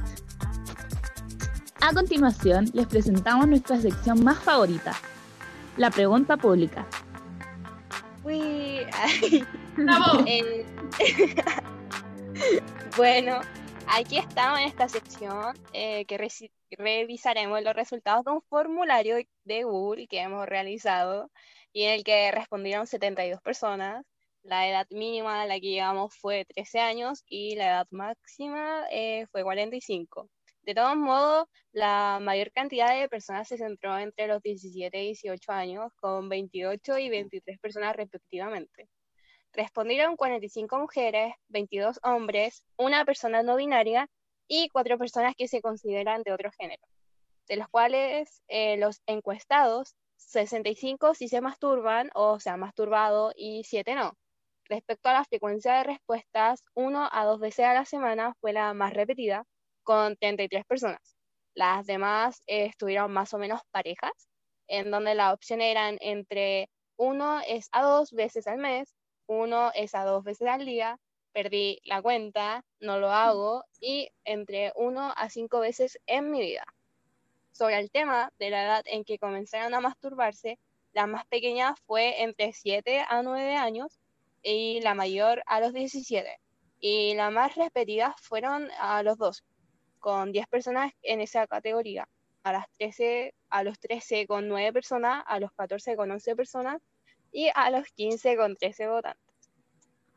A continuación, les presentamos nuestra sección más favorita, la pregunta pública. Uy, ay, el- bueno, aquí estamos en esta sección eh, que revisaremos los resultados de un formulario de Google que hemos realizado y en el que respondieron 72 personas. La edad mínima a la que llegamos fue 13 años y la edad máxima eh, fue 45. De todos modos, la mayor cantidad de personas se centró entre los 17 y 18 años, con 28 y 23 personas respectivamente. Respondieron 45 mujeres, 22 hombres, una persona no binaria y cuatro personas que se consideran de otro género, de los cuales eh, los encuestados, 65 sí se masturban o se han masturbado y 7 no. Respecto a la frecuencia de respuestas, uno a dos veces a la semana fue la más repetida, con 33 personas. Las demás eh, estuvieron más o menos parejas, en donde las opciones eran entre uno es a dos veces al mes, uno es a dos veces al día, perdí la cuenta, no lo hago, y entre uno a cinco veces en mi vida. Sobre el tema de la edad en que comenzaron a masturbarse, La más pequeña fue entre 7 a 9 años y la mayor a los 17. Y las más repetidas fueron a los dos, con 10 personas en esa categoría. A, las 13, a los 13 con 9 personas, a los 14 con 11 personas y a los 15 con 13 votantes.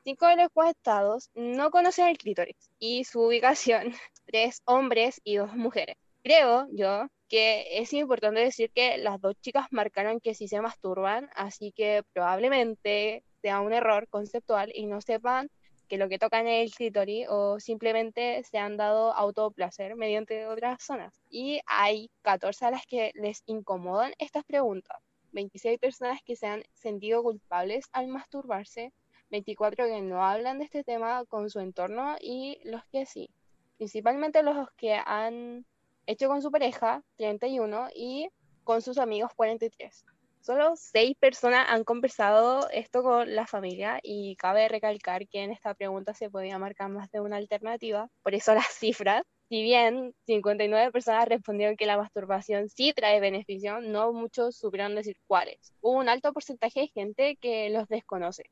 Cinco de los estados no conocen el clítoris y su ubicación, tres hombres y dos mujeres. Creo yo que es importante decir que las dos chicas marcaron que sí se masturban, así que probablemente sea un error conceptual y no sepan que lo que tocan es el clítoris o simplemente se han dado autoplacer mediante otras zonas. Y hay 14 a las que les incomodan estas preguntas. 26 personas que se han sentido culpables al masturbarse, 24 que no hablan de este tema con su entorno y los que sí. Principalmente los que han hecho con su pareja, 31, y con sus amigos, 43. Solo seis personas han conversado esto con la familia y cabe recalcar que en esta pregunta se podía marcar más de una alternativa, por eso las cifras. Si bien 59 personas respondieron que la masturbación sí trae beneficio, no muchos supieron decir cuáles. Hubo un alto porcentaje de gente que los desconoce.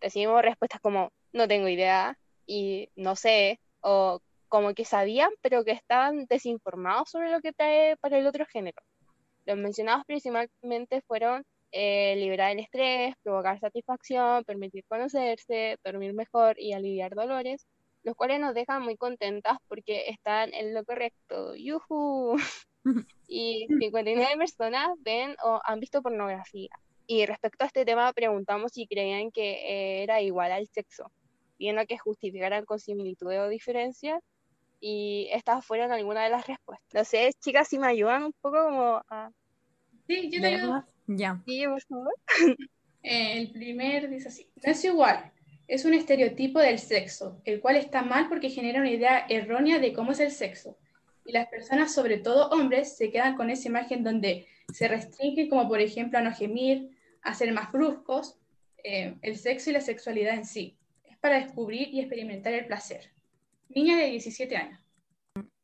Recibimos respuestas como no tengo idea y no sé, o como que sabían, pero que estaban desinformados sobre lo que trae para el otro género. Los mencionados principalmente fueron eh, liberar el estrés, provocar satisfacción, permitir conocerse, dormir mejor y aliviar dolores, los cuales nos dejan muy contentas porque están en lo correcto. ¡Yuhu! y 59 personas ven o han visto pornografía. Y respecto a este tema, preguntamos si creían que eh, era igual al sexo, viendo que justificaran con similitudes o diferencias, y estas fueron algunas de las respuestas. No sé, chicas, si me ayudan un poco como a... Sí, yo te ayudo. Ya. Sí, por favor. Eh, el primer dice así, no es igual, es un estereotipo del sexo, el cual está mal porque genera una idea errónea de cómo es el sexo. Y las personas, sobre todo hombres, se quedan con esa imagen donde se restringen, como por ejemplo a no gemir, a ser más bruscos, eh, el sexo y la sexualidad en sí. Es para descubrir y experimentar el placer. Niña de 17 años.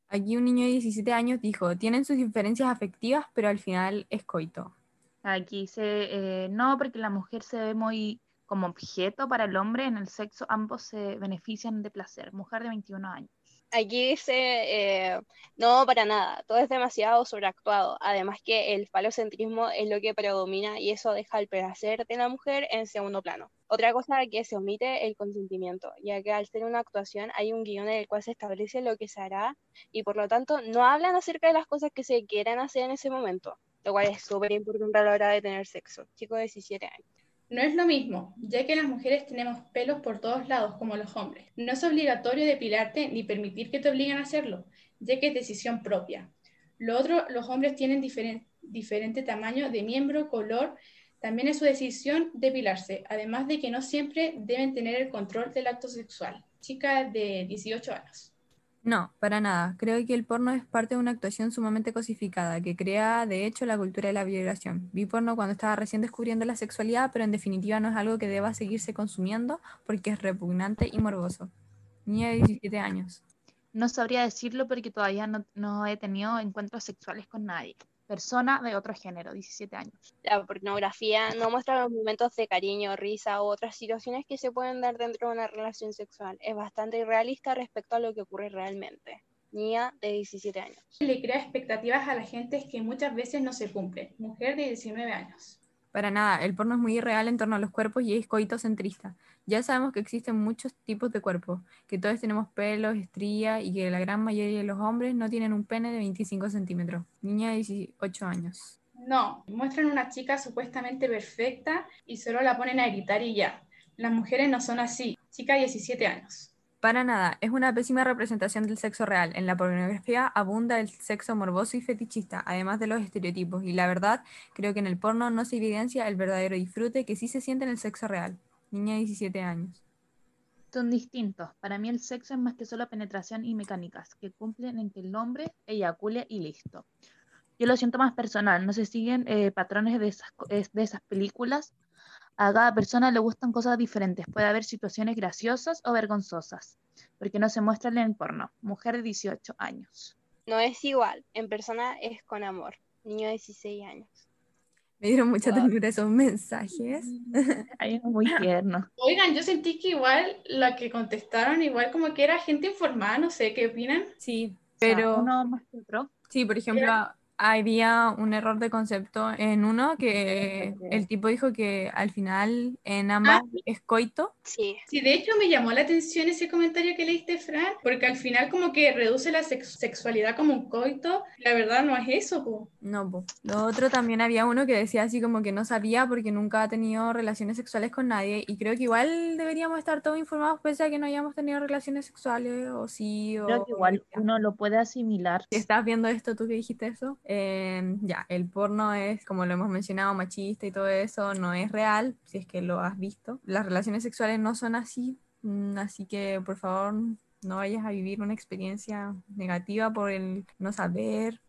Aquí un niño de 17 años dijo, tienen sus diferencias afectivas, pero al final es coito. Aquí dice, eh, no, porque la mujer se ve muy como objeto para el hombre, en el sexo ambos se benefician de placer. Mujer de 21 años. Aquí dice, eh, no, para nada, todo es demasiado sobreactuado. Además que el falocentrismo es lo que predomina y eso deja el placer de la mujer en segundo plano. Otra cosa que se omite el consentimiento, ya que al ser una actuación hay un guion en el cual se establece lo que se hará y por lo tanto no hablan acerca de las cosas que se quieran hacer en ese momento, lo cual es súper importante a la hora de tener sexo. Chico de 17 años. No es lo mismo, ya que las mujeres tenemos pelos por todos lados como los hombres. No es obligatorio depilarte ni permitir que te obliguen a hacerlo, ya que es decisión propia. Lo otro, los hombres tienen diferente tamaño de miembro, color, también es su decisión depilarse, además de que no siempre deben tener el control del acto sexual. Chica de 18 años. No, para nada. Creo que el porno es parte de una actuación sumamente cosificada, que crea de hecho la cultura de la violación. Vi porno cuando estaba recién descubriendo la sexualidad, pero en definitiva no es algo que deba seguirse consumiendo porque es repugnante y morboso. Niña de 17 años. No sabría decirlo porque todavía no, no he tenido encuentros sexuales con nadie persona de otro género, 17 años. La pornografía no muestra los momentos de cariño, risa u otras situaciones que se pueden dar dentro de una relación sexual. Es bastante irrealista respecto a lo que ocurre realmente. Niña de 17 años. Le crea expectativas a la gente que muchas veces no se cumplen. Mujer de 19 años. Para nada, el porno es muy irreal en torno a los cuerpos y es coitocentrista. Ya sabemos que existen muchos tipos de cuerpos, que todos tenemos pelos, estrías y que la gran mayoría de los hombres no tienen un pene de 25 centímetros. Niña de 18 años. No, muestran una chica supuestamente perfecta y solo la ponen a gritar y ya. Las mujeres no son así. Chica de 17 años. Para nada, es una pésima representación del sexo real. En la pornografía abunda el sexo morboso y fetichista, además de los estereotipos, y la verdad, creo que en el porno no se evidencia el verdadero disfrute que sí se siente en el sexo real. Niña de 17 años. Son distintos. Para mí el sexo es más que solo penetración y mecánicas, que cumplen en que el hombre eyacule y listo. Yo lo siento más personal, no se siguen eh, patrones de esas, de esas películas a cada persona le gustan cosas diferentes. Puede haber situaciones graciosas o vergonzosas, porque no se muestran en el porno. Mujer de 18 años. No es igual. En persona es con amor. Niño de 16 años. Me dieron mucha ternura esos mensajes. Ay, muy tierno. Oigan, yo sentí que igual la que contestaron, igual como que era gente informada, no sé, ¿qué opinan? Sí, O sea, pero uno más que otro. sí, por ejemplo, había un error de concepto en uno que el tipo dijo que al final en ambas es coito. Sí. Sí, de hecho me llamó la atención ese comentario que leíste, Fran, porque al final como que reduce la sex- sexualidad como un coito. La verdad no es eso, po. No, po. Lo otro también había uno que decía así como que no sabía porque nunca ha tenido relaciones sexuales con nadie y creo que igual deberíamos estar todos informados pese a que no hayamos tenido relaciones sexuales o sí o... Creo que igual uno lo puede asimilar. Si estás viendo esto, tú que dijiste eso, eh, ya, el porno es, como lo hemos mencionado, machista y todo eso, no es real, si es que lo has visto. Las relaciones sexuales no son así, mm, así que por favor no vayas a vivir una experiencia negativa por el no saber.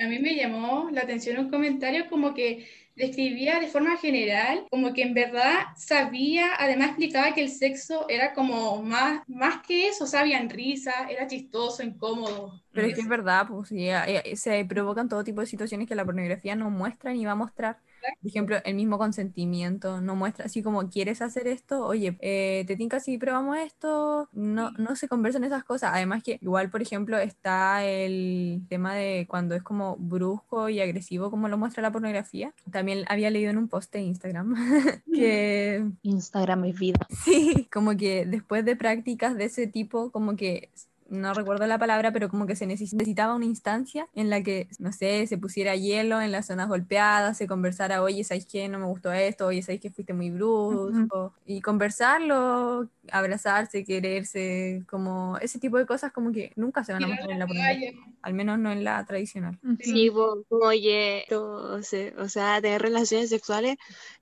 A mí me llamó la atención un comentario como que describía de forma general, como que en verdad sabía, además explicaba que el sexo era como más, más que eso, habían risas, era chistoso, incómodo. Pero es que es verdad, pues sí, eh, eh, se provocan todo tipo de situaciones que la pornografía no muestra ni va a mostrar. Por ejemplo, el mismo consentimiento no muestra así como quieres hacer esto, oye, eh, te tinca si probamos esto, no, no se conversan esas cosas. Además que igual, por ejemplo, está el tema de cuando es como brusco y agresivo como lo muestra la pornografía. También había leído en un post de Instagram que Instagram es vida. Sí, como que después de prácticas de ese tipo, como que no recuerdo la palabra, pero como que se neces- necesitaba una instancia en la que, no sé, se pusiera hielo en las zonas golpeadas, se conversara, oye, ¿sabes qué? No me gustó esto, oye, ¿sabes que fuiste muy brusco? Y conversarlo, abrazarse, quererse, como ese tipo de cosas como que nunca se van a mostrar en la pornografía, al menos no en la tradicional. Sí, como oye, o se- o sea, tener relaciones sexuales,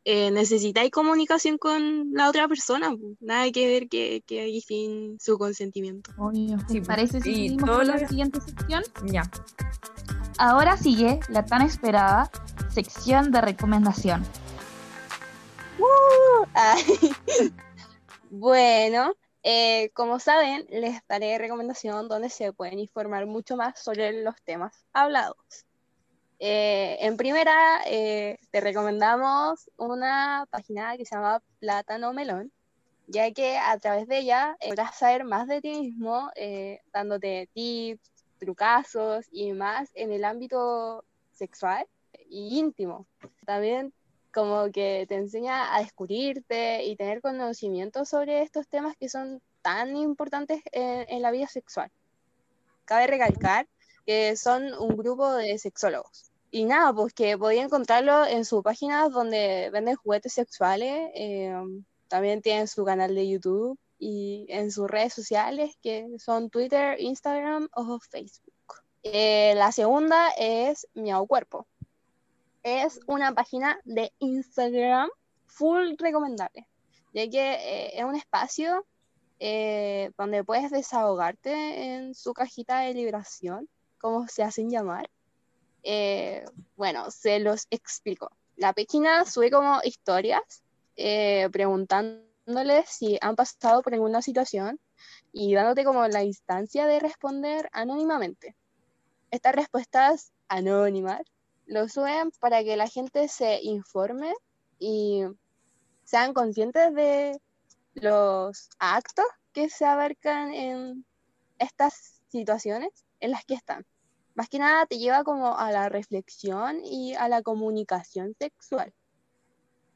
eh, necesitáis comunicación con la otra persona, nada que ver que, que hay sin su consentimiento. Obvio. Sí, ¿Te parece si seguimos con la siguiente sección? Ya. Ahora sigue la tan esperada sección de recomendación. Ay. Bueno, eh, como saben, les daré recomendación donde se pueden informar mucho más sobre los temas hablados. Eh, en primera, eh, te recomendamos una página que se llama Plátano Melón, ya que a través de ella eh, podrás saber más de ti mismo, eh, dándote tips, trucazos y más en el ámbito sexual y íntimo. También como que te enseña a descubrirte y tener conocimiento sobre estos temas que son tan importantes en, en la vida sexual. Cabe recalcar que son un grupo de sexólogos. Y nada, pues que podía encontrarlo en su página donde venden juguetes sexuales, eh, también tienen su canal de YouTube y en sus redes sociales que son Twitter, Instagram o Facebook. Eh, la segunda es Miau Cuerpo es una página de Instagram full recomendable, ya que eh, es un espacio eh, donde puedes desahogarte en su cajita de liberación, como se hacen llamar. Bueno, se los explico. La página sube como historias eh, preguntándoles si han pasado por alguna situación y dándote como la instancia de responder anónimamente. Estas respuestas anónimas lo suben para que la gente se informe y sean conscientes de los actos que se abarcan en estas situaciones en las que están. Más que nada te lleva como a la reflexión y a la comunicación sexual.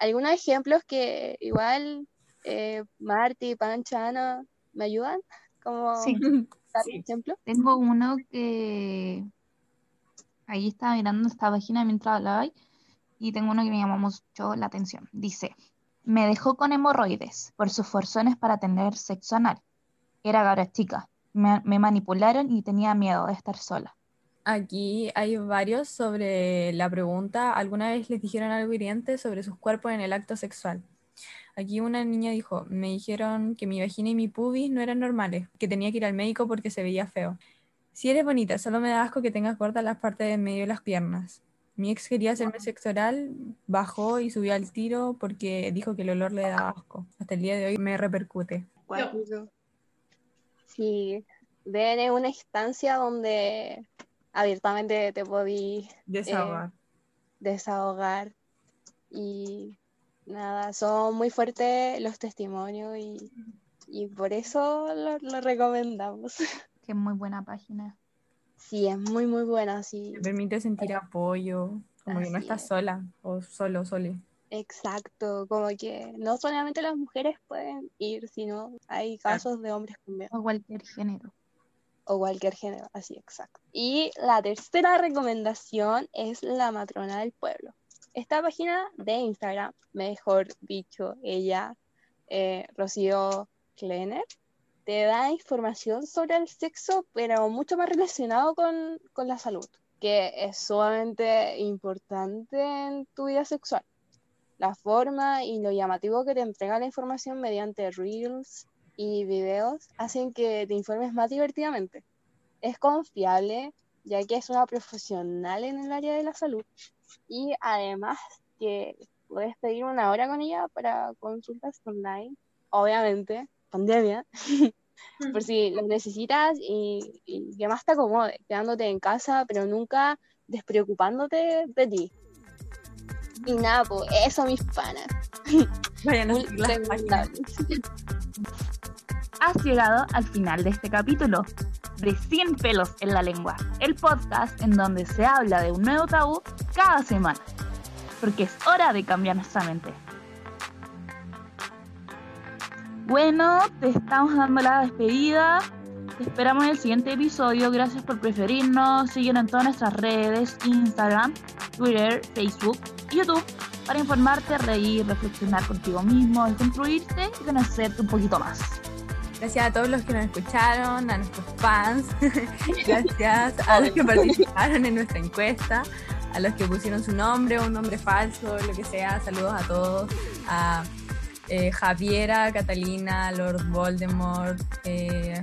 Algunos ejemplos que igual eh, Marty, Pancha, Ana, ¿me ayudan? Como Sí. dar Sí. ejemplo. Tengo uno que ahí estaba mirando esta página mientras hablaba y tengo uno que me llamó mucho la atención. Dice, me dejó con hemorroides por sus forzones para tener sexo anal. Era cabra chica. Me, me manipularon y tenía miedo de estar sola. Aquí hay varios sobre la pregunta, ¿alguna vez les dijeron algo hiriente sobre sus cuerpos en el acto sexual? Aquí una niña dijo, me dijeron que mi vagina y mi pubis no eran normales, que tenía que ir al médico porque se veía feo. Si eres bonita, solo me da asco que tengas cortas las partes de en medio de las piernas. Mi ex quería hacerme sexo oral, bajó y subió al tiro porque dijo que el olor le daba asco. Hasta el día de hoy me repercute. Sí, ven en una instancia donde abiertamente te podí Desahogar. desahogar. Y nada, son muy fuertes los testimonios y, y por eso lo, lo recomendamos. Que es muy buena página. Sí, es muy, muy buena, sí. Te permite sentir apoyo, como que no estás es. sola o solo, sole. Exacto, como que no solamente las mujeres pueden ir, sino hay casos de hombres también, O cualquier género. O cualquier género, así exacto. Y la tercera recomendación es la matrona del pueblo. Esta página de Instagram, mejor dicho, ella, eh, Rocío Kleiner, te da información sobre el sexo, pero mucho más relacionado con, con la salud, que es sumamente importante en tu vida sexual. La forma y lo llamativo que te entrega la información mediante reels y videos hacen que te informes más divertidamente. Es confiable, ya que es una profesional en el área de la salud y además que puedes pedir una hora con ella para consultas online, obviamente, pandemia, por si lo necesitas y, y que más te acomode, quedándote en casa, pero nunca despreocupándote de ti. Y nada, pues eso, mis panas. Vayan a las páginas. Has llegado al final de este capítulo de 100 pelos en la lengua, el podcast en donde se habla de un nuevo tabú cada semana, porque es hora de cambiar nuestra mente. Bueno, te estamos dando la despedida. Te esperamos en el siguiente episodio. Gracias por preferirnos. Síguenos en todas nuestras redes, Instagram, Twitter, Facebook y YouTube, para informarte, reír, reflexionar contigo mismo, construirte y conocerte un poquito más. Gracias a todos los que nos escucharon, a nuestros fans, gracias a los que participaron en nuestra encuesta, a los que pusieron su nombre o un nombre falso, lo que sea. Saludos a todos, a eh, Javiera, Catalina, Lord Voldemort, eh,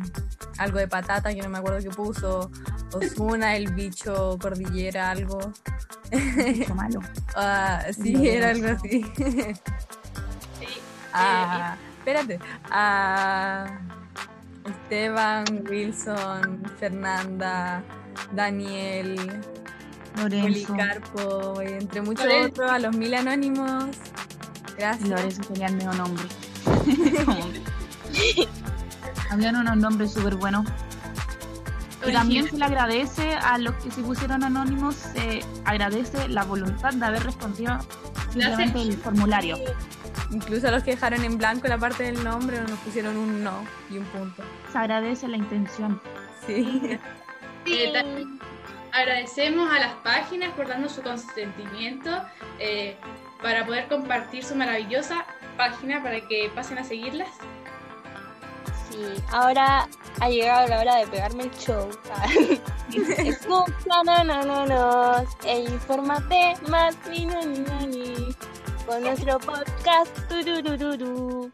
algo de patata que no me acuerdo qué puso, Osuna, el bicho, cordillera, algo. Mucho malo. Ah, sí, era algo así. Ah, espérate. A Esteban, Wilson, Fernanda, Daniel, Lorenzo. Policarpo, entre muchos Lorenzo. otros, a los mil anónimos. Gracias. Lorenzo tenía el medio nombre. Habían unos nombres súper buenos. Y también se le agradece a los que se pusieron anónimos, se agradece la voluntad de haber respondido simplemente el formulario. Incluso a los que dejaron en blanco la parte del nombre nos pusieron un no y un punto. Se agradece la intención. Sí. Eh, agradecemos a las páginas por darnos su consentimiento eh, para poder compartir su maravillosa página para que pasen a seguirlas. Sí, ahora ha llegado la hora de pegarme el show. Escucha, no, no, no, no, e infórmate más, ni, no, ni, no, ni, con nuestro podcast. tururururu.